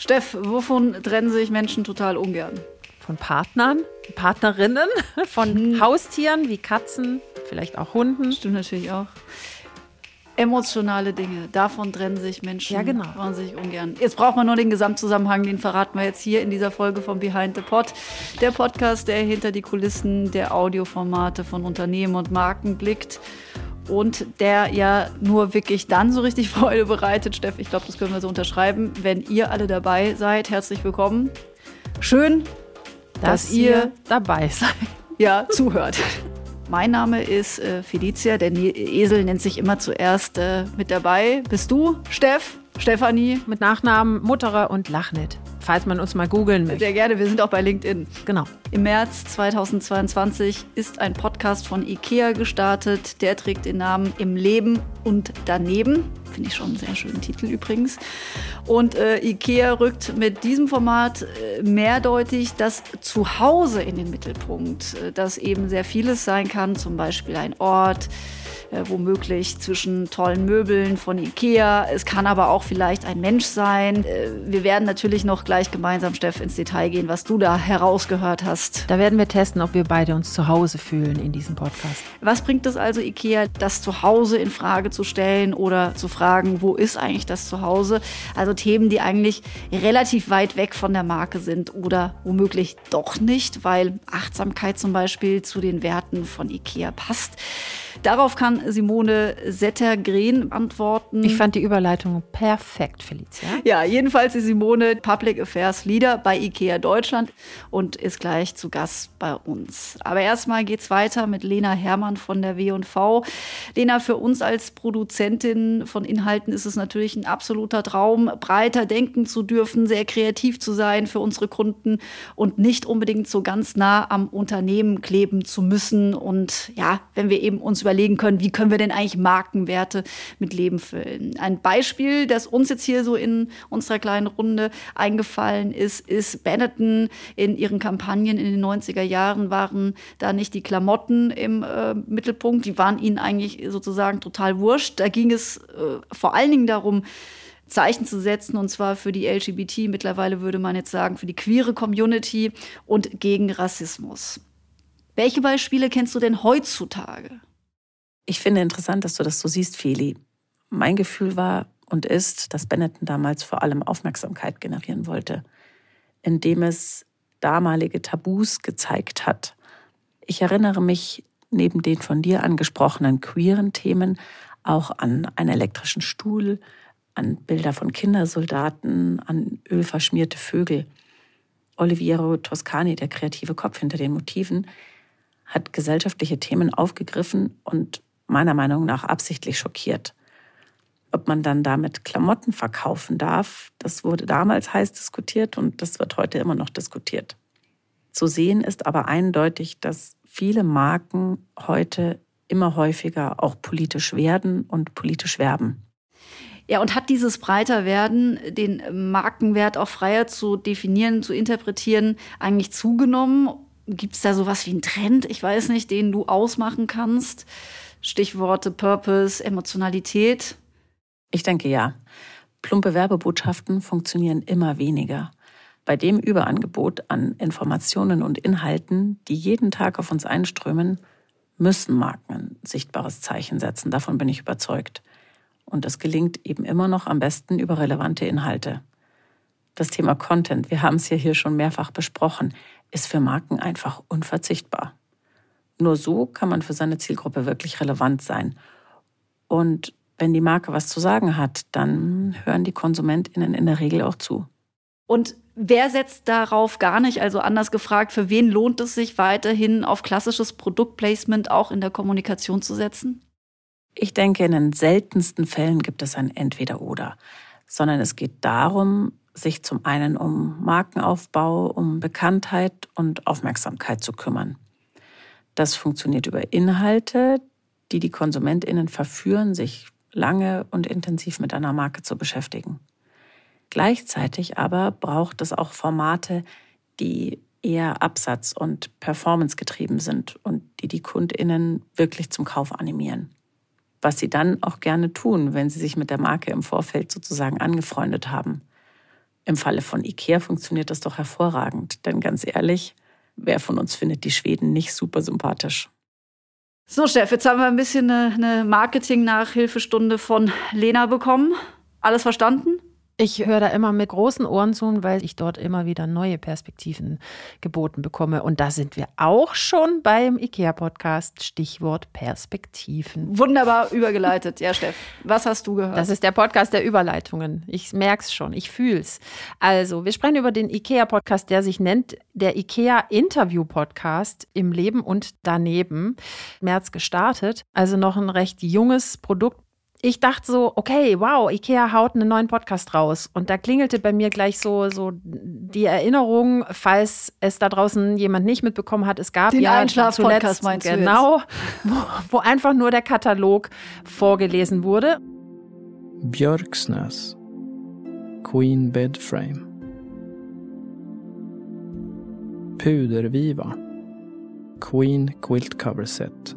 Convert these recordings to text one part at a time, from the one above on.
Steff, wovon trennen sich Menschen total ungern? Von Partnern, Partnerinnen, von hm. Haustieren wie Katzen, vielleicht auch Hunden. Stimmt natürlich auch. Emotionale Dinge, davon trennen sich Menschen ja, genau. wahnsinnig ungern. Jetzt braucht man nur den Gesamtzusammenhang, den verraten wir jetzt hier in dieser Folge von Behind the Pod. Der Podcast, der hinter die Kulissen der Audioformate von Unternehmen und Marken blickt und der ja nur wirklich dann so richtig Freude bereitet. Steff, ich glaube, das können wir so unterschreiben. Wenn ihr alle dabei seid, herzlich willkommen. Schön, dass, dass ihr dabei seid. Ja, zuhört. Mein Name ist äh, Felicia, der ne Esel nennt sich immer zuerst äh, mit dabei. Bist du, Steff? Stefanie? Mit Nachnamen Mutterer und Lachnet falls man uns mal googeln möchte. Sehr gerne, wir sind auch bei LinkedIn. Genau. Im März 2022 ist ein Podcast von IKEA gestartet. Der trägt den Namen Im Leben und daneben. Finde ich schon einen sehr schönen Titel übrigens. Und äh, IKEA rückt mit diesem Format äh, mehrdeutig das Zuhause in den Mittelpunkt, äh, das eben sehr vieles sein kann, zum Beispiel ein Ort, äh, womöglich zwischen tollen Möbeln von Ikea. Es kann aber auch vielleicht ein Mensch sein. Äh, wir werden natürlich noch gleich gemeinsam, Steff, ins Detail gehen, was du da herausgehört hast. Da werden wir testen, ob wir beide uns zu Hause fühlen in diesem Podcast. Was bringt es also Ikea, das Zuhause in Frage zu stellen oder zu fragen, wo ist eigentlich das Zuhause? Also Themen, die eigentlich relativ weit weg von der Marke sind oder womöglich doch nicht, weil Achtsamkeit zum Beispiel zu den Werten von Ikea passt. Darauf kann Simone Settergren antworten. Ich fand die Überleitung perfekt, Felicia. Ja, jedenfalls ist Simone Public Affairs Leader bei IKEA Deutschland und ist gleich zu Gast bei uns. Aber erstmal geht's weiter mit Lena Hermann von der W&V. Lena, für uns als Produzentin von Inhalten ist es natürlich ein absoluter Traum, breiter denken zu dürfen, sehr kreativ zu sein für unsere Kunden und nicht unbedingt so ganz nah am Unternehmen kleben zu müssen. Und ja, wenn wir eben uns über überlegen können, wie können wir denn eigentlich Markenwerte mit Leben füllen. Ein Beispiel, das uns jetzt hier so in unserer kleinen Runde eingefallen ist, ist Benetton in ihren Kampagnen in den 90er Jahren waren da nicht die Klamotten im äh, Mittelpunkt, die waren ihnen eigentlich sozusagen total wurscht. Da ging es äh, vor allen Dingen darum, Zeichen zu setzen, und zwar für die LGBT, mittlerweile würde man jetzt sagen, für die queere Community und gegen Rassismus. Welche Beispiele kennst du denn heutzutage? Ich finde interessant, dass du das so siehst, Feli. Mein Gefühl war und ist, dass Benetton damals vor allem Aufmerksamkeit generieren wollte, indem es damalige Tabus gezeigt hat. Ich erinnere mich neben den von dir angesprochenen queeren Themen auch an einen elektrischen Stuhl, an Bilder von Kindersoldaten, an ölverschmierte Vögel. Oliviero Toscani, der kreative Kopf hinter den Motiven, hat gesellschaftliche Themen aufgegriffen und meiner Meinung nach absichtlich schockiert. Ob man dann damit Klamotten verkaufen darf, das wurde damals heiß diskutiert und das wird heute immer noch diskutiert. Zu sehen ist aber eindeutig, dass viele Marken heute immer häufiger auch politisch werden und politisch werben. Ja, und hat dieses breiter Werden, den Markenwert auch freier zu definieren, zu interpretieren, eigentlich zugenommen? Gibt es da sowas wie einen Trend, ich weiß nicht, den du ausmachen kannst? Stichworte Purpose, Emotionalität? Ich denke ja. Plumpe Werbebotschaften funktionieren immer weniger. Bei dem Überangebot an Informationen und Inhalten, die jeden Tag auf uns einströmen, müssen Marken ein sichtbares Zeichen setzen. Davon bin ich überzeugt. Und das gelingt eben immer noch am besten über relevante Inhalte. Das Thema Content, wir haben es ja hier schon mehrfach besprochen, ist für Marken einfach unverzichtbar. Nur so kann man für seine Zielgruppe wirklich relevant sein. Und wenn die Marke was zu sagen hat, dann hören die KonsumentInnen in der Regel auch zu. Und wer setzt darauf gar nicht? Also anders gefragt, für wen lohnt es sich weiterhin auf klassisches Produktplacement auch in der Kommunikation zu setzen? Ich denke, in den seltensten Fällen gibt es ein Entweder-Oder, sondern es geht darum, sich zum einen um Markenaufbau, um Bekanntheit und Aufmerksamkeit zu kümmern. Das funktioniert über Inhalte, die die Konsumentinnen verführen, sich lange und intensiv mit einer Marke zu beschäftigen. Gleichzeitig aber braucht es auch Formate, die eher absatz- und performancegetrieben sind und die die Kundinnen wirklich zum Kauf animieren. Was sie dann auch gerne tun, wenn sie sich mit der Marke im Vorfeld sozusagen angefreundet haben. Im Falle von IKEA funktioniert das doch hervorragend. Denn ganz ehrlich, wer von uns findet die Schweden nicht super sympathisch? So, Steff, jetzt haben wir ein bisschen eine, eine Marketing-Nachhilfestunde von Lena bekommen. Alles verstanden? Ich höre da immer mit großen Ohren zu, weil ich dort immer wieder neue Perspektiven geboten bekomme. Und da sind wir auch schon beim IKEA-Podcast. Stichwort Perspektiven. Wunderbar übergeleitet. Ja, Steff, was hast du gehört? Das ist der Podcast der Überleitungen. Ich merke es schon, ich fühle es. Also, wir sprechen über den IKEA-Podcast, der sich nennt der IKEA-Interview-Podcast im Leben und daneben. März gestartet. Also noch ein recht junges Produkt ich dachte so, okay, wow, Ikea haut einen neuen Podcast raus. Und da klingelte bei mir gleich so, so die Erinnerung, falls es da draußen jemand nicht mitbekommen hat, es gab Den ja zuletzt meinst genau, wo, wo einfach nur der Katalog vorgelesen wurde. Björksnäs Queen Bed Frame Puderviva Queen Quilt Cover Set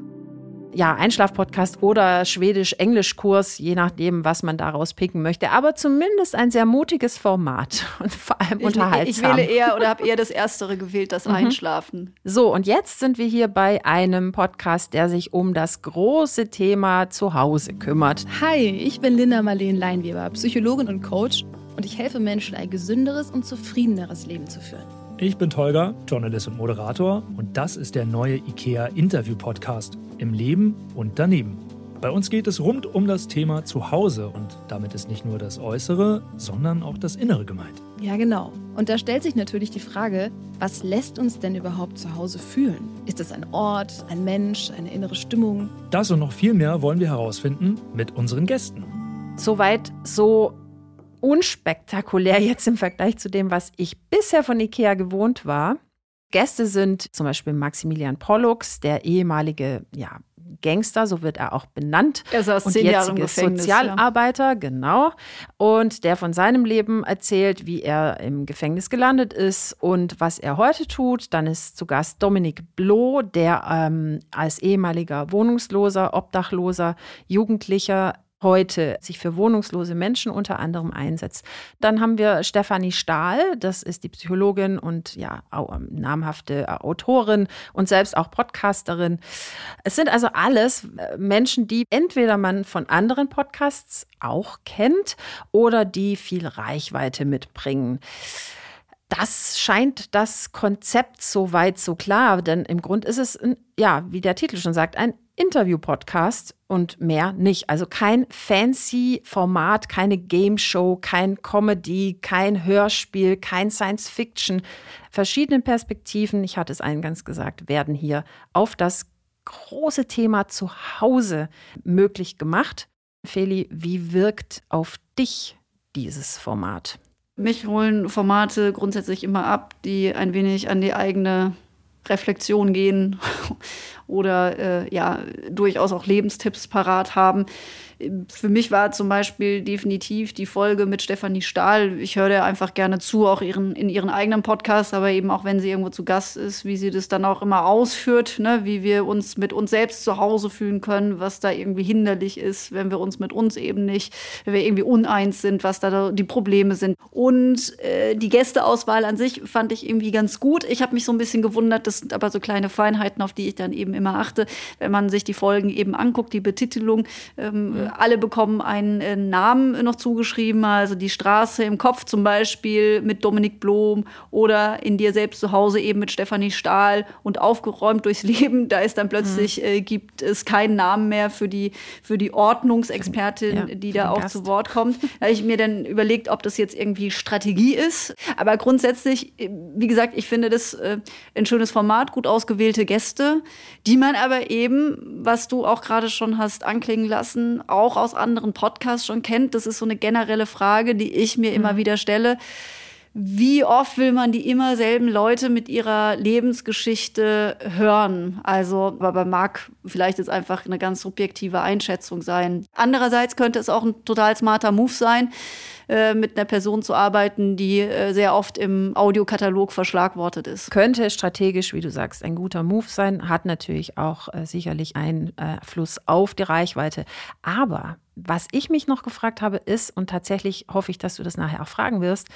ja, Einschlafpodcast oder Schwedisch-Englisch-Kurs, je nachdem, was man daraus picken möchte. Aber zumindest ein sehr mutiges Format und vor allem ich, unterhaltsam. Ich wähle eher oder habe eher das Erstere gewählt, das mhm. Einschlafen. So, und jetzt sind wir hier bei einem Podcast, der sich um das große Thema Zuhause kümmert. Hi, ich bin Linda Marleen Leinweber, Psychologin und Coach und ich helfe Menschen, ein gesünderes und zufriedeneres Leben zu führen. Ich bin Tolga, Journalist und Moderator und das ist der neue IKEA Interview Podcast im Leben und daneben. Bei uns geht es rund um das Thema Zuhause und damit ist nicht nur das Äußere, sondern auch das Innere gemeint. Ja, genau. Und da stellt sich natürlich die Frage, was lässt uns denn überhaupt zu Hause fühlen? Ist es ein Ort, ein Mensch, eine innere Stimmung? Das und noch viel mehr wollen wir herausfinden mit unseren Gästen. Soweit so unspektakulär jetzt im Vergleich zu dem, was ich bisher von IKEA gewohnt war. Gäste sind zum Beispiel Maximilian Pollux, der ehemalige ja, Gangster, so wird er auch benannt. Er saß und zehn Jahre im Gefängnis, Sozialarbeiter, ja. genau. Und der von seinem Leben erzählt, wie er im Gefängnis gelandet ist und was er heute tut. Dann ist zu Gast Dominik Bloh, der ähm, als ehemaliger Wohnungsloser, Obdachloser, Jugendlicher heute sich für wohnungslose Menschen unter anderem einsetzt. Dann haben wir Stefanie Stahl, das ist die Psychologin und ja, ähm, namhafte äh, Autorin und selbst auch Podcasterin. Es sind also alles äh, Menschen, die entweder man von anderen Podcasts auch kennt oder die viel Reichweite mitbringen. Das scheint das Konzept soweit so klar, denn im Grund ist es, ein, ja, wie der Titel schon sagt, ein Interview-Podcast und mehr nicht. Also kein fancy Format, keine Game Show, kein Comedy, kein Hörspiel, kein Science Fiction. Verschiedene Perspektiven, ich hatte es eingangs gesagt, werden hier auf das große Thema Zuhause möglich gemacht. Feli, wie wirkt auf dich dieses Format? Mich holen Formate grundsätzlich immer ab, die ein wenig an die eigene Reflexion gehen oder äh, ja durchaus auch Lebenstipps parat haben. Für mich war zum Beispiel definitiv die Folge mit Stefanie Stahl. Ich höre der einfach gerne zu, auch ihren, in ihren eigenen Podcast, aber eben auch wenn sie irgendwo zu Gast ist, wie sie das dann auch immer ausführt, ne? wie wir uns mit uns selbst zu Hause fühlen können, was da irgendwie hinderlich ist, wenn wir uns mit uns eben nicht, wenn wir irgendwie uneins sind, was da die Probleme sind. Und äh, die Gästeauswahl an sich fand ich irgendwie ganz gut. Ich habe mich so ein bisschen gewundert, das sind aber so kleine Feinheiten, auf die ich dann eben immer achte, wenn man sich die Folgen eben anguckt, die Betitelung. Ähm, mhm alle bekommen einen äh, Namen noch zugeschrieben, also die Straße im Kopf zum Beispiel mit Dominik Blom oder in dir selbst zu Hause eben mit Stefanie Stahl und aufgeräumt durchs Leben. Da ist dann plötzlich, mhm. äh, gibt es keinen Namen mehr für die, für die Ordnungsexpertin, ja, die da auch Gast. zu Wort kommt. Da habe ich mir dann überlegt, ob das jetzt irgendwie Strategie ist. Aber grundsätzlich, äh, wie gesagt, ich finde das äh, ein schönes Format, gut ausgewählte Gäste, die man aber eben, was du auch gerade schon hast anklingen lassen, auch aus anderen Podcasts schon kennt. Das ist so eine generelle Frage, die ich mir mhm. immer wieder stelle. Wie oft will man die immer selben Leute mit ihrer Lebensgeschichte hören? Also, aber mag vielleicht jetzt einfach eine ganz subjektive Einschätzung sein. Andererseits könnte es auch ein total smarter Move sein, äh, mit einer Person zu arbeiten, die äh, sehr oft im Audiokatalog verschlagwortet ist. Könnte strategisch, wie du sagst, ein guter Move sein, hat natürlich auch äh, sicherlich Einfluss auf die Reichweite. Aber was ich mich noch gefragt habe, ist, und tatsächlich hoffe ich, dass du das nachher auch fragen wirst,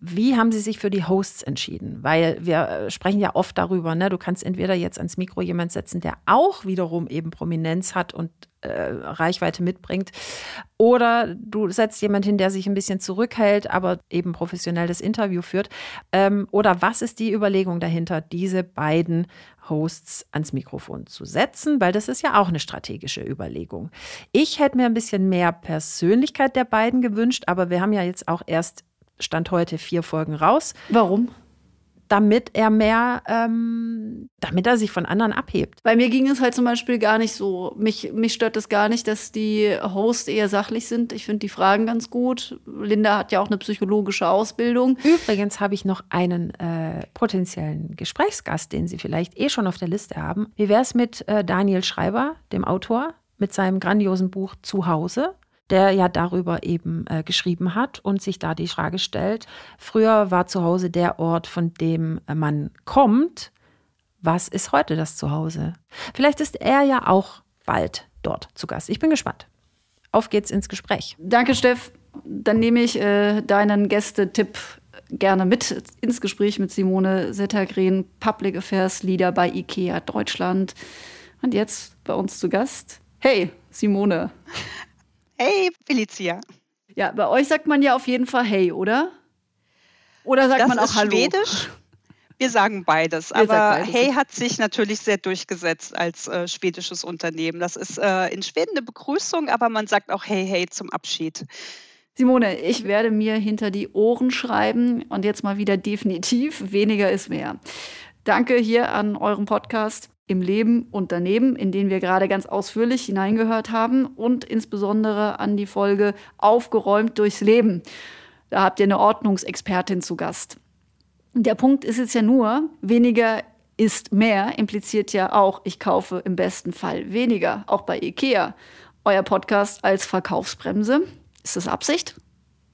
wie haben sie sich für die Hosts entschieden? Weil wir äh, sprechen ja oft darüber, ne? du kannst entweder jetzt ans Mikro jemand setzen, der auch wiederum eben Prominenz hat und äh, Reichweite mitbringt, oder du setzt jemand hin, der sich ein bisschen zurückhält, aber eben professionell das Interview führt. Ähm, oder was ist die Überlegung dahinter, diese beiden Hosts ans Mikrofon zu setzen, weil das ist ja auch eine strategische Überlegung. Ich hätte mir ein bisschen mehr Persönlichkeit der beiden gewünscht, aber wir haben ja jetzt auch erst Stand heute vier Folgen raus. Warum? Damit er mehr, ähm, damit er sich von anderen abhebt. Bei mir ging es halt zum Beispiel gar nicht so. Mich, mich stört es gar nicht, dass die Hosts eher sachlich sind. Ich finde die Fragen ganz gut. Linda hat ja auch eine psychologische Ausbildung. Übrigens habe ich noch einen äh, potenziellen Gesprächsgast, den Sie vielleicht eh schon auf der Liste haben. Wie wäre es mit äh, Daniel Schreiber, dem Autor, mit seinem grandiosen Buch Zuhause? Der ja darüber eben äh, geschrieben hat und sich da die Frage stellt, früher war zu Hause der Ort, von dem äh, man kommt. Was ist heute das Zuhause? Vielleicht ist er ja auch bald dort zu Gast. Ich bin gespannt. Auf geht's ins Gespräch. Danke, Steff. Dann nehme ich äh, deinen Gästetipp gerne mit ins Gespräch mit Simone Settergren, Public Affairs Leader bei IKEA Deutschland. Und jetzt bei uns zu Gast. Hey, Simone. Hey, Felicia. Ja, bei euch sagt man ja auf jeden Fall hey, oder? Oder sagt das man auch ist Hallo? Schwedisch. Wir sagen beides, Ihr aber beides. Hey hat sich natürlich sehr durchgesetzt als äh, schwedisches Unternehmen. Das ist äh, in Schweden eine Begrüßung, aber man sagt auch Hey, hey zum Abschied. Simone, ich werde mir hinter die Ohren schreiben und jetzt mal wieder definitiv, weniger ist mehr. Danke hier an eurem Podcast im Leben und daneben, in den wir gerade ganz ausführlich hineingehört haben und insbesondere an die Folge Aufgeräumt durchs Leben. Da habt ihr eine Ordnungsexpertin zu Gast. Der Punkt ist jetzt ja nur, weniger ist mehr impliziert ja auch, ich kaufe im besten Fall weniger, auch bei IKEA. Euer Podcast als Verkaufsbremse. Ist das Absicht?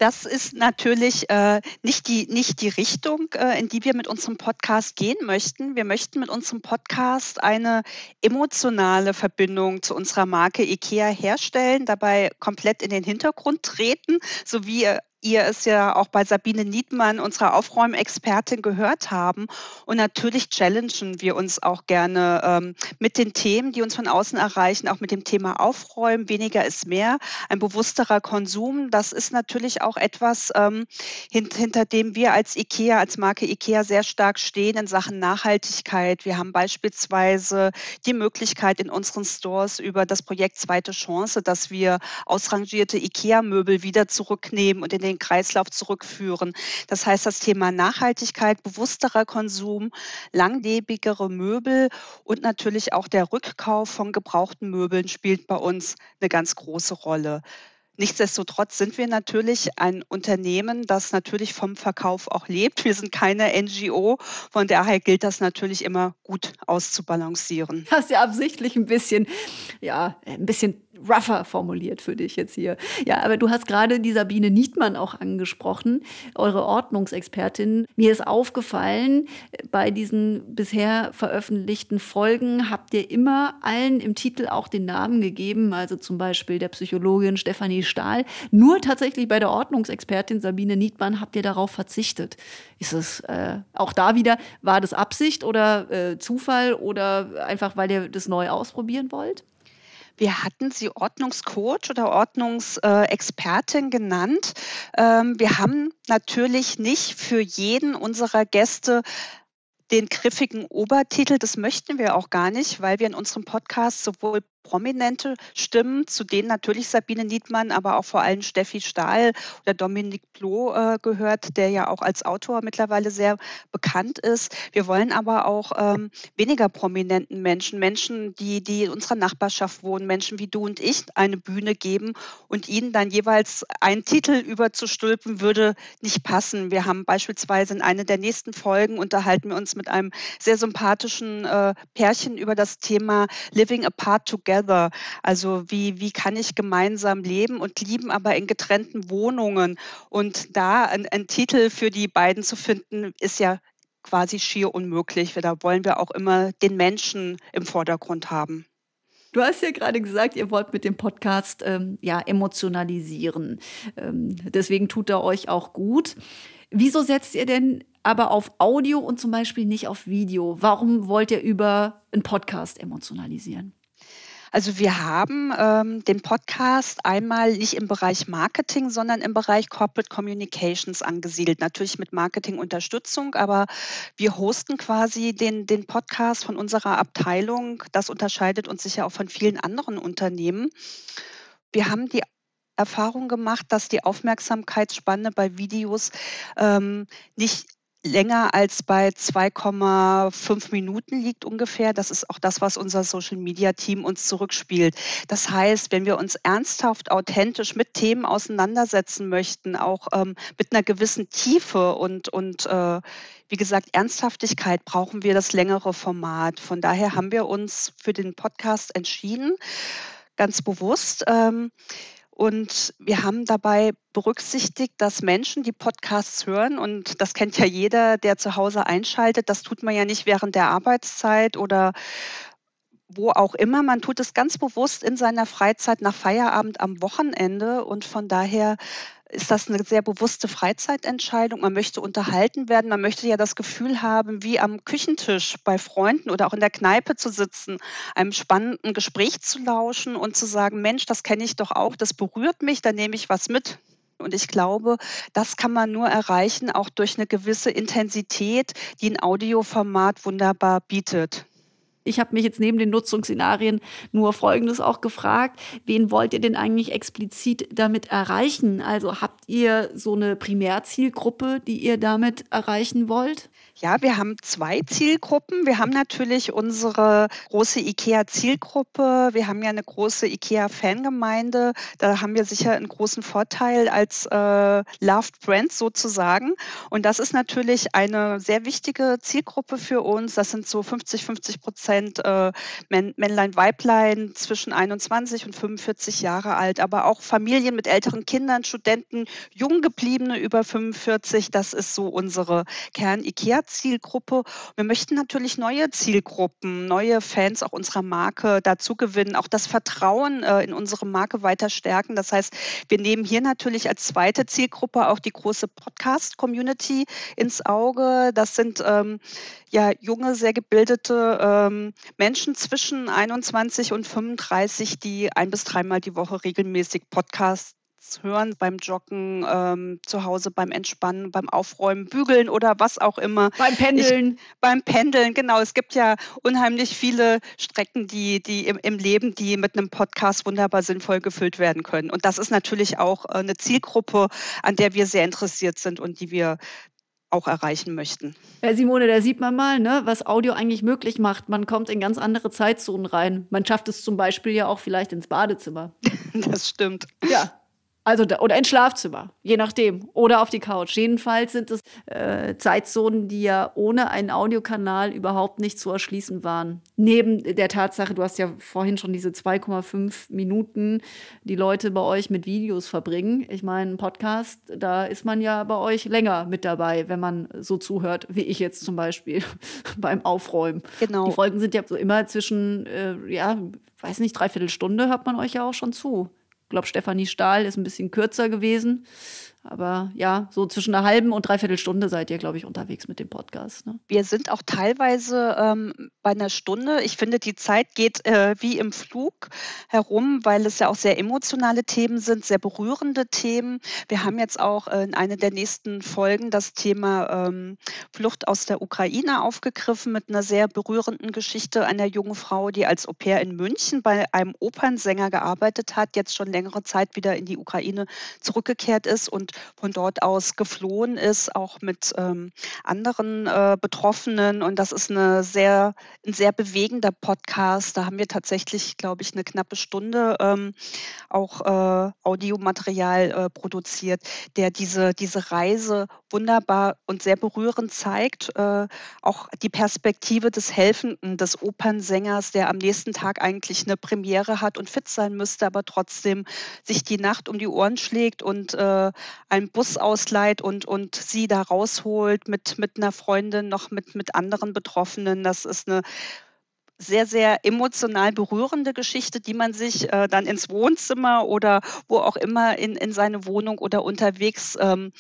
Das ist natürlich äh, nicht, die, nicht die Richtung, äh, in die wir mit unserem Podcast gehen möchten. Wir möchten mit unserem Podcast eine emotionale Verbindung zu unserer Marke IKEA herstellen, dabei komplett in den Hintergrund treten, so wie ihr es ja auch bei Sabine Niedmann, unserer Aufräumexpertin, gehört haben. Und natürlich challengen wir uns auch gerne ähm, mit den Themen, die uns von außen erreichen, auch mit dem Thema Aufräumen. Weniger ist mehr, ein bewussterer Konsum. Das ist natürlich auch etwas, ähm, hint hinter dem wir als IKEA, als Marke IKEA sehr stark stehen in Sachen Nachhaltigkeit. Wir haben beispielsweise die Möglichkeit in unseren Stores über das Projekt Zweite Chance, dass wir ausrangierte IKEA-Möbel wieder zurücknehmen und in den den Kreislauf zurückführen. Das heißt, das Thema Nachhaltigkeit, bewussterer Konsum, langlebigere Möbel und natürlich auch der Rückkauf von gebrauchten Möbeln spielt bei uns eine ganz große Rolle. Nichtsdestotrotz sind wir natürlich ein Unternehmen, das natürlich vom Verkauf auch lebt. Wir sind keine NGO, von daher gilt das natürlich immer gut auszubalancieren. Hast ja absichtlich ein bisschen, ja, ein bisschen rougher formuliert für dich jetzt hier. Ja, aber du hast gerade die Sabine Niedmann auch angesprochen, eure Ordnungsexpertin. Mir ist aufgefallen, bei diesen bisher veröffentlichten Folgen habt ihr immer allen im Titel auch den Namen gegeben, also zum Beispiel der Psychologin Stefanie Stahl. Nur tatsächlich bei der Ordnungsexpertin Sabine Niedmann habt ihr darauf verzichtet. Ist es äh, auch da wieder, war das Absicht oder äh, Zufall oder einfach, weil ihr das neu ausprobieren wollt? Wir hatten sie Ordnungscoach oder Ordnungsexpertin genannt. Ähm, wir haben natürlich nicht für jeden unserer Gäste den griffigen Obertitel. Das möchten wir auch gar nicht, weil wir in unserem Podcast sowohl prominente Stimmen, zu denen natürlich Sabine Niedmann, aber auch vor allem Steffi Stahl oder Dominik Blo äh, gehört, der ja auch als Autor mittlerweile sehr bekannt ist. Wir wollen aber auch ähm, weniger prominenten Menschen, Menschen, die, die in unserer Nachbarschaft wohnen, Menschen wie du und ich, eine Bühne geben und ihnen dann jeweils einen Titel überzustülpen, würde nicht passen. Wir haben beispielsweise in einer der nächsten Folgen unterhalten wir uns mit einem sehr sympathischen äh, Pärchen über das Thema Living Apart Together together. Also wie, wie kann ich gemeinsam leben und lieben, aber in getrennten Wohnungen. Und da ein, ein Titel für die beiden zu finden, ist ja quasi schier unmöglich. Da wollen wir auch immer den Menschen im Vordergrund haben. Du hast ja gerade gesagt, ihr wollt mit dem Podcast ähm, ja emotionalisieren. Ähm, deswegen tut er euch auch gut. Wieso setzt ihr denn aber auf Audio und zum Beispiel nicht auf Video? Warum wollt ihr über einen Podcast emotionalisieren? Also wir haben ähm, den Podcast einmal nicht im Bereich Marketing, sondern im Bereich Corporate Communications angesiedelt. Natürlich mit Marketingunterstützung, aber wir hosten quasi den, den Podcast von unserer Abteilung. Das unterscheidet uns sicher auch von vielen anderen Unternehmen. Wir haben die Erfahrung gemacht, dass die Aufmerksamkeitsspanne bei Videos ähm, nicht länger als bei 2,5 Minuten liegt ungefähr. Das ist auch das, was unser Social-Media-Team uns zurückspielt. Das heißt, wenn wir uns ernsthaft, authentisch mit Themen auseinandersetzen möchten, auch ähm, mit einer gewissen Tiefe und, und äh, wie gesagt, Ernsthaftigkeit brauchen wir das längere Format. Von daher haben wir uns für den Podcast entschieden, ganz bewusst. Ähm, und wir haben dabei berücksichtigt, dass Menschen, die Podcasts hören, und das kennt ja jeder, der zu Hause einschaltet, das tut man ja nicht während der Arbeitszeit oder wo auch immer. Man tut es ganz bewusst in seiner Freizeit nach Feierabend am Wochenende. Und von daher ist das eine sehr bewusste Freizeitentscheidung. Man möchte unterhalten werden. Man möchte ja das Gefühl haben, wie am Küchentisch bei Freunden oder auch in der Kneipe zu sitzen, einem spannenden Gespräch zu lauschen und zu sagen, Mensch, das kenne ich doch auch, das berührt mich, da nehme ich was mit. Und ich glaube, das kann man nur erreichen, auch durch eine gewisse Intensität, die ein Audioformat wunderbar bietet. Ich habe mich jetzt neben den Nutzungsszenarien nur Folgendes auch gefragt. Wen wollt ihr denn eigentlich explizit damit erreichen? Also habt ihr so eine Primärzielgruppe, die ihr damit erreichen wollt? Ja, wir haben zwei Zielgruppen. Wir haben natürlich unsere große IKEA-Zielgruppe. Wir haben ja eine große IKEA-Fangemeinde. Da haben wir sicher einen großen Vorteil als äh, Loved Brand sozusagen. Und das ist natürlich eine sehr wichtige Zielgruppe für uns. Das sind so 50, 50 Prozent äh, Männlein, Weiblein zwischen 21 und 45 Jahre alt, aber auch Familien mit älteren Kindern, Studenten, Junggebliebene über 45. Das ist so unsere Kern-IKEA Zielgruppe. Wir möchten natürlich neue Zielgruppen, neue Fans auch unserer Marke dazu gewinnen, auch das Vertrauen äh, in unsere Marke weiter stärken. Das heißt, wir nehmen hier natürlich als zweite Zielgruppe auch die große Podcast-Community ins Auge. Das sind ähm, ja junge, sehr gebildete ähm, Menschen zwischen 21 und 35, die ein bis dreimal die Woche regelmäßig Podcasts hören beim Joggen, ähm, zu Hause beim Entspannen, beim Aufräumen, Bügeln oder was auch immer. Beim Pendeln. Ich, beim Pendeln, genau. Es gibt ja unheimlich viele Strecken, die, die im, im Leben, die mit einem Podcast wunderbar sinnvoll gefüllt werden können. Und das ist natürlich auch äh, eine Zielgruppe, an der wir sehr interessiert sind und die wir auch erreichen möchten. Herr Simone, da sieht man mal, ne, was Audio eigentlich möglich macht. Man kommt in ganz andere Zeitzonen rein. Man schafft es zum Beispiel ja auch vielleicht ins Badezimmer. das stimmt. Ja, also oder ins Schlafzimmer, je nachdem. Oder auf die Couch. Jedenfalls sind es äh, Zeitzonen, die ja ohne einen Audiokanal überhaupt nicht zu erschließen waren. Neben der Tatsache, du hast ja vorhin schon diese 2,5 Minuten, die Leute bei euch mit Videos verbringen. Ich meine, Podcast, da ist man ja bei euch länger mit dabei, wenn man so zuhört, wie ich jetzt zum Beispiel beim Aufräumen. Genau. Die Folgen sind ja so immer zwischen, äh, ja, weiß nicht, dreiviertel Stunde hat man euch ja auch schon zu glaube, Stefanie Stahl ist ein bisschen kürzer gewesen. Aber ja, so zwischen einer halben und dreiviertel Stunde seid ihr, glaube ich, unterwegs mit dem Podcast. Ne? Wir sind auch teilweise ähm, bei einer Stunde. Ich finde, die Zeit geht äh, wie im Flug herum, weil es ja auch sehr emotionale Themen sind, sehr berührende Themen. Wir haben jetzt auch äh, in einer der nächsten Folgen das Thema ähm, Flucht aus der Ukraine aufgegriffen mit einer sehr berührenden Geschichte einer jungen Frau, die als Au pair in München bei einem Opernsänger gearbeitet hat, jetzt schon längere Zeit wieder in die Ukraine zurückgekehrt ist und von dort aus geflohen ist, auch mit ähm, anderen äh, Betroffenen. Und das ist eine sehr, ein sehr bewegender Podcast. Da haben wir tatsächlich, glaube ich, eine knappe Stunde ähm, auch äh, Audiomaterial äh, produziert, der diese, diese Reise wunderbar und sehr berührend zeigt. Äh, auch die Perspektive des Helfenden, des Opernsängers, der am nächsten Tag eigentlich eine Premiere hat und fit sein müsste, aber trotzdem sich die Nacht um die Ohren schlägt und äh, einen Bus ausleiht und, und sie da rausholt mit, mit einer Freundin, noch mit, mit anderen Betroffenen. Das ist eine sehr, sehr emotional berührende Geschichte, die man sich äh, dann ins Wohnzimmer oder wo auch immer in, in seine Wohnung oder unterwegs ähm,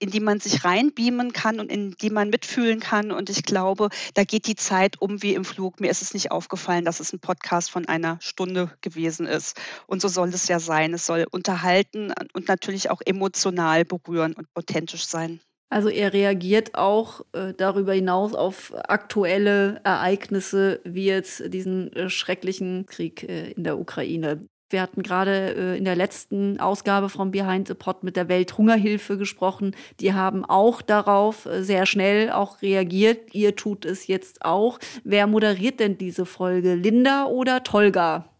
in die man sich reinbeamen kann und in die man mitfühlen kann. Und ich glaube, da geht die Zeit um wie im Flug. Mir ist es nicht aufgefallen, dass es ein Podcast von einer Stunde gewesen ist. Und so soll es ja sein. Es soll unterhalten und natürlich auch emotional berühren und authentisch sein. Also er reagiert auch äh, darüber hinaus auf aktuelle Ereignisse wie jetzt diesen äh, schrecklichen Krieg äh, in der Ukraine. Wir hatten gerade äh, in der letzten Ausgabe von Behind the Pot mit der Welthungerhilfe gesprochen. Die haben auch darauf äh, sehr schnell auch reagiert. Ihr tut es jetzt auch. Wer moderiert denn diese Folge? Linda oder Tolga?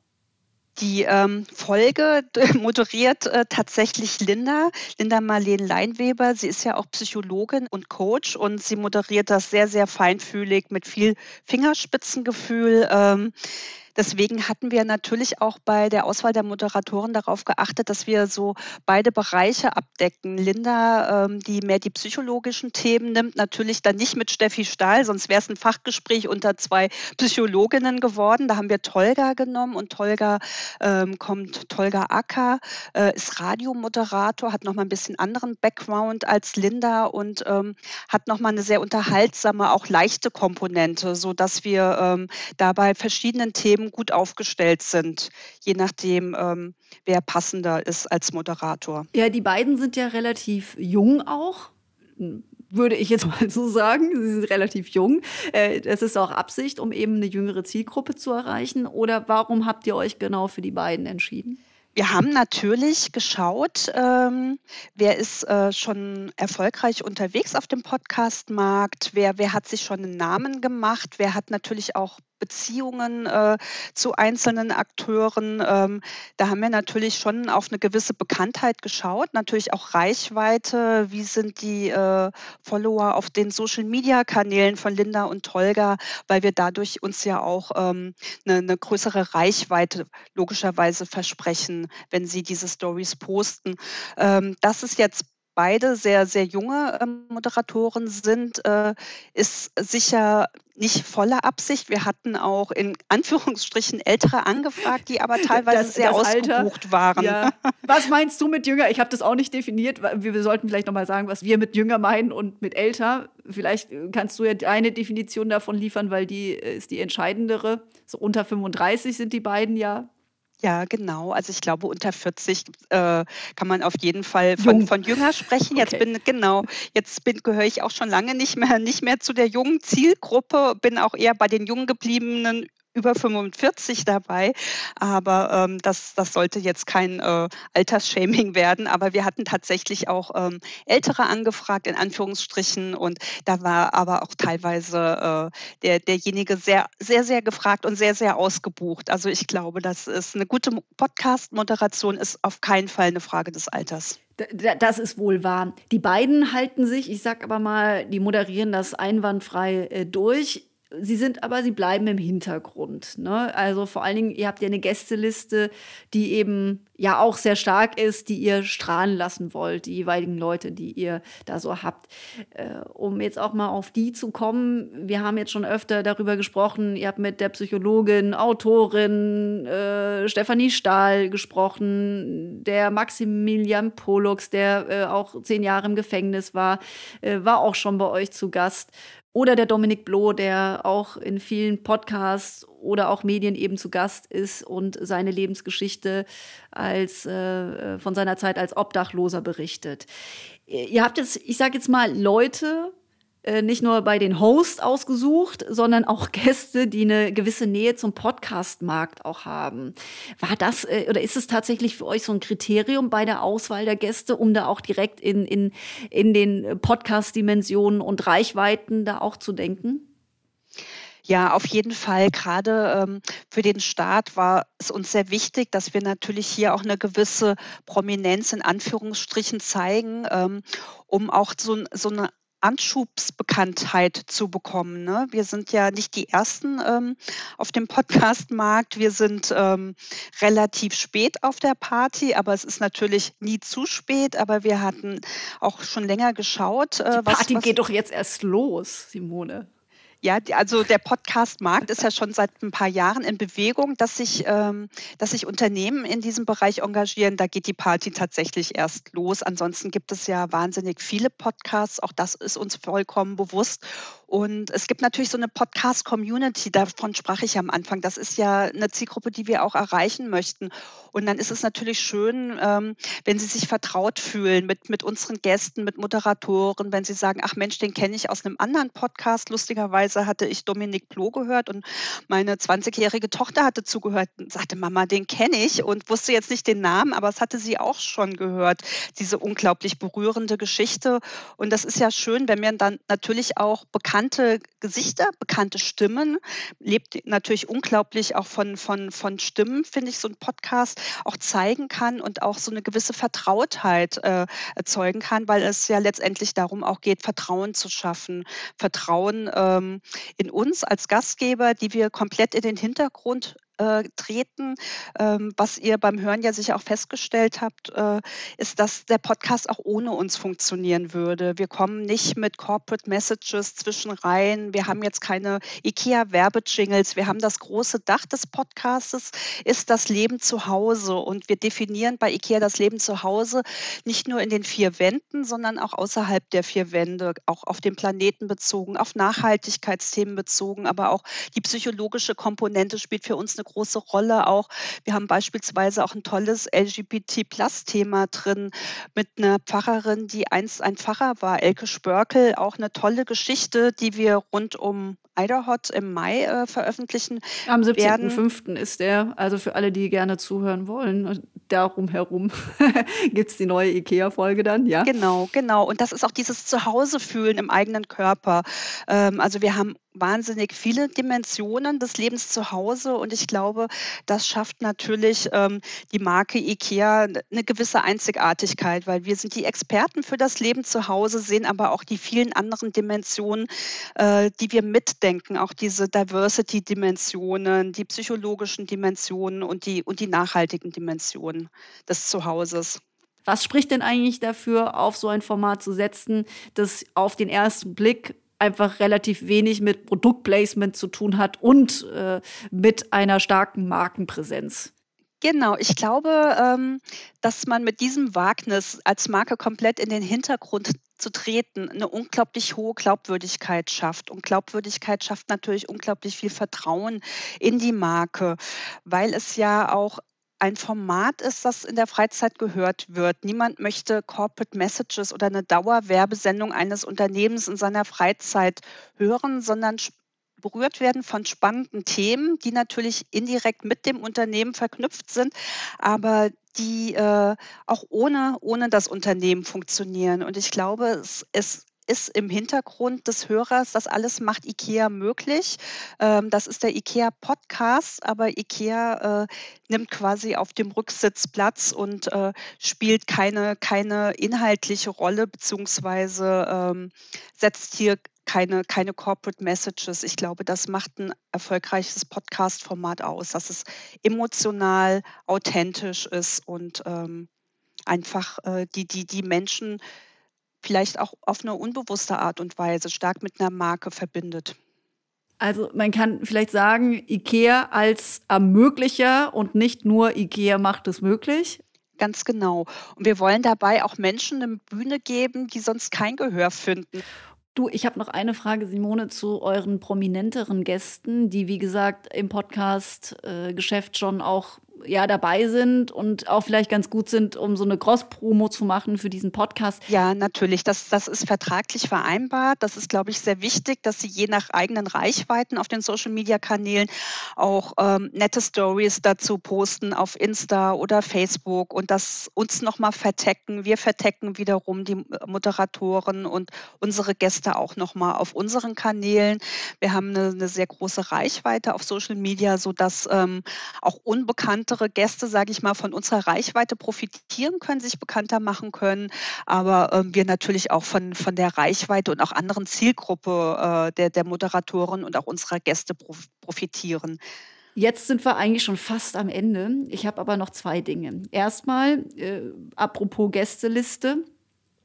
Die ähm, Folge moderiert äh, tatsächlich Linda, Linda Marlene Leinweber. Sie ist ja auch Psychologin und Coach und sie moderiert das sehr, sehr feinfühlig mit viel Fingerspitzengefühl. Ähm, Deswegen hatten wir natürlich auch bei der Auswahl der Moderatoren darauf geachtet, dass wir so beide Bereiche abdecken. Linda, ähm, die mehr die psychologischen Themen nimmt, natürlich dann nicht mit Steffi Stahl, sonst wäre es ein Fachgespräch unter zwei Psychologinnen geworden. Da haben wir Tolga genommen und Tolga ähm, kommt, Tolga Acker, äh, ist Radiomoderator, hat nochmal ein bisschen anderen Background als Linda und ähm, hat nochmal eine sehr unterhaltsame, auch leichte Komponente, sodass wir ähm, dabei verschiedenen Themen eben gut aufgestellt sind, je nachdem, ähm, wer passender ist als Moderator. Ja, die beiden sind ja relativ jung auch würde ich jetzt mal so sagen. Sie sind relativ jung. Äh, das ist auch Absicht, um eben eine jüngere Zielgruppe zu erreichen. Oder warum habt ihr euch genau für die beiden entschieden? Wir haben natürlich geschaut, ähm, wer ist äh, schon erfolgreich unterwegs auf dem Podcastmarkt, wer, wer hat sich schon einen Namen gemacht, wer hat natürlich auch Beziehungen äh, zu einzelnen Akteuren. Ähm, da haben wir natürlich schon auf eine gewisse Bekanntheit geschaut, natürlich auch Reichweite. Wie sind die äh, Follower auf den Social-Media-Kanälen von Linda und Tolga, weil wir dadurch uns ja auch ähm, eine, eine größere Reichweite logischerweise versprechen, wenn sie diese Stories posten. Ähm, das ist jetzt beide sehr, sehr junge ähm, Moderatoren sind, äh, ist sicher nicht voller Absicht. Wir hatten auch in Anführungsstrichen ältere angefragt, die aber teilweise das, sehr das ausgebucht Alter. waren. Ja. Was meinst du mit jünger? Ich habe das auch nicht definiert. Wir, wir sollten vielleicht noch mal sagen, was wir mit jünger meinen und mit älter. Vielleicht kannst du ja eine Definition davon liefern, weil die äh, ist die entscheidendere. So unter 35 sind die beiden ja ja, genau. Also ich glaube, unter 40 äh, kann man auf jeden Fall von, von jünger sprechen. Jetzt okay. bin genau, jetzt bin, gehöre ich auch schon lange nicht mehr, nicht mehr zu der jungen Zielgruppe, bin auch eher bei den jung gebliebenen über 45 dabei, aber ähm, das, das sollte jetzt kein äh, Altersshaming werden. Aber wir hatten tatsächlich auch ähm, Ältere angefragt, in Anführungsstrichen, und da war aber auch teilweise äh, der, derjenige sehr, sehr, sehr gefragt und sehr, sehr ausgebucht. Also ich glaube, das ist eine gute Podcast-Moderation, ist auf keinen Fall eine Frage des Alters. Das ist wohl wahr. Die beiden halten sich, ich sag aber mal, die moderieren das einwandfrei äh, durch. Sie sind aber, sie bleiben im Hintergrund. Ne? Also vor allen Dingen, ihr habt ja eine Gästeliste, die eben ja auch sehr stark ist, die ihr strahlen lassen wollt, die jeweiligen Leute, die ihr da so habt. Äh, um jetzt auch mal auf die zu kommen, wir haben jetzt schon öfter darüber gesprochen, ihr habt mit der Psychologin, Autorin äh, Stefanie Stahl gesprochen, der Maximilian Pollux, der äh, auch zehn Jahre im Gefängnis war, äh, war auch schon bei euch zu Gast. Oder der Dominik Bloh, der auch in vielen Podcasts oder auch Medien eben zu Gast ist und seine Lebensgeschichte als äh, von seiner Zeit als Obdachloser berichtet. Ihr habt jetzt, ich sage jetzt mal, Leute, äh, nicht nur bei den Hosts ausgesucht, sondern auch Gäste, die eine gewisse Nähe zum Podcast-Markt auch haben. War das äh, oder ist es tatsächlich für euch so ein Kriterium bei der Auswahl der Gäste, um da auch direkt in, in, in den Podcast-Dimensionen und Reichweiten da auch zu denken? Ja, auf jeden Fall. Gerade ähm, für den Staat war es uns sehr wichtig, dass wir natürlich hier auch eine gewisse Prominenz in Anführungsstrichen zeigen, ähm, um auch so, so eine Anschubsbekanntheit zu bekommen. Ne? Wir sind ja nicht die Ersten ähm, auf dem Podcast-Markt. Wir sind ähm, relativ spät auf der Party, aber es ist natürlich nie zu spät. Aber wir hatten auch schon länger geschaut. Äh, die Party was, was geht doch jetzt erst los, Simone. Ja, also der Podcast-Markt ist ja schon seit ein paar Jahren in Bewegung, dass sich, ähm, dass sich Unternehmen in diesem Bereich engagieren. Da geht die Party tatsächlich erst los. Ansonsten gibt es ja wahnsinnig viele Podcasts. Auch das ist uns vollkommen bewusst. Und es gibt natürlich so eine Podcast-Community, davon sprach ich am Anfang. Das ist ja eine Zielgruppe, die wir auch erreichen möchten. Und dann ist es natürlich schön, ähm, wenn Sie sich vertraut fühlen mit, mit unseren Gästen, mit Moderatoren, wenn Sie sagen, ach Mensch, den kenne ich aus einem anderen Podcast. Lustigerweise hatte ich Dominik Plo gehört und meine 20-jährige Tochter hatte zugehört und sagte, Mama, den kenne ich und wusste jetzt nicht den Namen, aber es hatte sie auch schon gehört, diese unglaublich berührende Geschichte. Und das ist ja schön, wenn wir dann natürlich auch bekannt bekannte Gesichter, bekannte Stimmen, lebt natürlich unglaublich auch von, von, von Stimmen, finde ich, so ein Podcast auch zeigen kann und auch so eine gewisse Vertrautheit äh, erzeugen kann, weil es ja letztendlich darum auch geht, Vertrauen zu schaffen. Vertrauen ähm, in uns als Gastgeber, die wir komplett in den Hintergrund äh, treten. Ähm, was ihr beim Hören ja sicher auch festgestellt habt, äh, ist, dass der Podcast auch ohne uns funktionieren würde. Wir kommen nicht mit Corporate Messages zwischen rein. Wir haben jetzt keine IKEA-Werbejingles. Wir haben das große Dach des Podcastes, ist das Leben zu Hause. Und wir definieren bei IKEA das Leben zu Hause nicht nur in den vier Wänden, sondern auch außerhalb der vier Wände, auch auf den Planeten bezogen, auf Nachhaltigkeitsthemen bezogen, aber auch die psychologische Komponente spielt für uns eine große Rolle auch. Wir haben beispielsweise auch ein tolles LGBT-Plus-Thema drin mit einer Pfarrerin, die einst ein Pfarrer war, Elke Spörkel. Auch eine tolle Geschichte, die wir rund um Eiderhot im Mai äh, veröffentlichen. Am 17.05. ist der, also für alle, die gerne zuhören wollen, darum herum gibt es die neue IKEA-Folge dann, ja? Genau, genau. Und das ist auch dieses Zuhause-Fühlen im eigenen Körper. Ähm, also wir haben wahnsinnig viele Dimensionen des Lebens zu Hause und ich glaube, das schafft natürlich ähm, die Marke IKEA eine gewisse Einzigartigkeit, weil wir sind die Experten für das Leben zu Hause, sehen aber auch die vielen anderen Dimensionen, äh, die wir mitdenken, auch diese Diversity-Dimensionen, die psychologischen Dimensionen und die, und die nachhaltigen Dimensionen des Zuhauses. Was spricht denn eigentlich dafür, auf so ein Format zu setzen, das auf den ersten Blick einfach relativ wenig mit Produktplacement zu tun hat und äh, mit einer starken Markenpräsenz. Genau, ich glaube, ähm, dass man mit diesem Wagnis als Marke komplett in den Hintergrund zu treten, eine unglaublich hohe Glaubwürdigkeit schafft. Und Glaubwürdigkeit schafft natürlich unglaublich viel Vertrauen in die Marke, weil es ja auch ein Format ist, das in der Freizeit gehört wird. Niemand möchte Corporate Messages oder eine Dauerwerbesendung eines Unternehmens in seiner Freizeit hören, sondern berührt werden von spannenden Themen, die natürlich indirekt mit dem Unternehmen verknüpft sind, aber die äh, auch ohne, ohne das Unternehmen funktionieren. Und ich glaube, es, es ist im Hintergrund des Hörers, das alles macht IKEA möglich. Ähm, das ist der IKEA Podcast, aber IKEA äh, nimmt quasi auf dem Rücksitz Platz und äh, spielt keine, keine inhaltliche Rolle, beziehungsweise ähm, setzt hier keine, keine Corporate Messages. Ich glaube, das macht ein erfolgreiches Podcast-Format aus, dass es emotional, authentisch ist und ähm, einfach äh, die, die, die Menschen vielleicht auch auf eine unbewusste Art und Weise stark mit einer Marke verbindet. Also man kann vielleicht sagen, IKEA als Ermöglicher und nicht nur IKEA macht es möglich. Ganz genau. Und wir wollen dabei auch Menschen eine Bühne geben, die sonst kein Gehör finden. Du, ich habe noch eine Frage, Simone, zu euren prominenteren Gästen, die, wie gesagt, im Podcast-Geschäft äh, schon auch ja dabei sind und auch vielleicht ganz gut sind, um so eine Cross-Promo zu machen für diesen Podcast. Ja, natürlich. Das, das ist vertraglich vereinbart. Das ist, glaube ich, sehr wichtig, dass Sie je nach eigenen Reichweiten auf den Social-Media-Kanälen auch ähm, nette Stories dazu posten auf Insta oder Facebook und das uns nochmal vertecken. Wir vertecken wiederum die Moderatoren und unsere Gäste auch nochmal auf unseren Kanälen. Wir haben eine, eine sehr große Reichweite auf Social Media, sodass ähm, auch unbekanntere Gäste, sage ich mal, von unserer Reichweite profitieren können, sich bekannter machen können, aber ähm, wir natürlich auch von, von der Reichweite und auch anderen Zielgruppe äh, der, der Moderatoren und auch unserer Gäste profitieren. Jetzt sind wir eigentlich schon fast am Ende. Ich habe aber noch zwei Dinge. Erstmal, äh, apropos Gästeliste.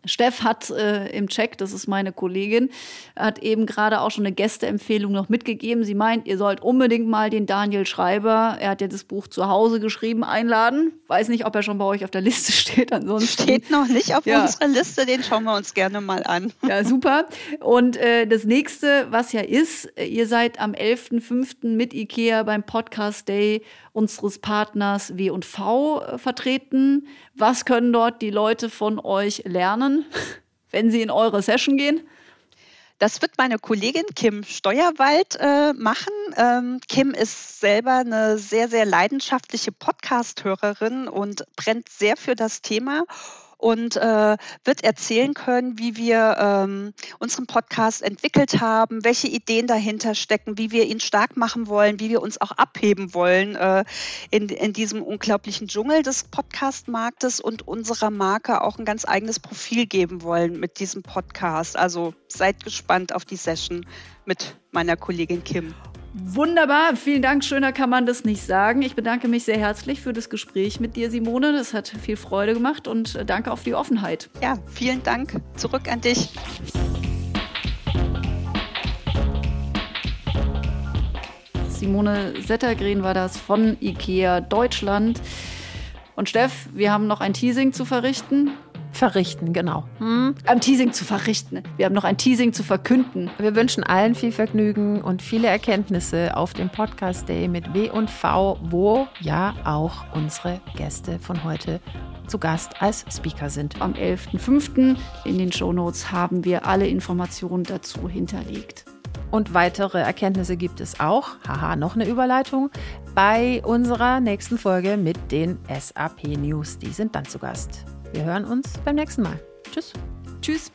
Steff hat äh, im Check, das ist meine Kollegin, hat eben gerade auch schon eine Gästeempfehlung noch mitgegeben. Sie meint, ihr sollt unbedingt mal den Daniel Schreiber, er hat ja das Buch zu Hause geschrieben, einladen. Weiß nicht, ob er schon bei euch auf der Liste steht. Ansonsten steht noch nicht auf ja. unserer Liste, den schauen wir uns gerne mal an. Ja, super. Und äh, das nächste, was ja ist, ihr seid am 11.05. mit IKEA beim Podcast Day unseres Partners W&V äh, vertreten. Was können dort die Leute von euch lernen, wenn sie in eure Session gehen? Das wird meine Kollegin Kim Steuerwald äh, machen. Ähm, Kim ist selber eine sehr, sehr leidenschaftliche Podcast-Hörerin und brennt sehr für das Thema und äh, wird erzählen können, wie wir ähm, unseren Podcast entwickelt haben, welche Ideen dahinter stecken, wie wir ihn stark machen wollen, wie wir uns auch abheben wollen äh, in, in diesem unglaublichen Dschungel des Podcast-Marktes und unserer Marke auch ein ganz eigenes Profil geben wollen mit diesem Podcast. Also seid gespannt auf die Session mit meiner Kollegin Kim. Wunderbar, vielen Dank. Schöner kann man das nicht sagen. Ich bedanke mich sehr herzlich für das Gespräch mit dir, Simone. Das hat viel Freude gemacht und äh, danke auf die Offenheit. Ja, vielen Dank. Zurück an dich. Simone Settergren war das von IKEA Deutschland. Und Steff, wir haben noch ein Teasing zu verrichten. Verrichten, genau. Hm? Am Teasing zu verrichten. Wir haben noch ein Teasing zu verkünden. Wir wünschen allen viel Vergnügen und viele Erkenntnisse auf dem Podcast Day mit W und V, wo ja auch unsere Gäste von heute zu Gast als Speaker sind. Am 11.05. in den Shownotes haben wir alle Informationen dazu hinterlegt. Und weitere Erkenntnisse gibt es auch, haha, noch eine Überleitung, bei unserer nächsten Folge mit den SAP News. Die sind dann zu Gast. Wir hören uns beim nächsten Mal. Tschüss. Tschüss.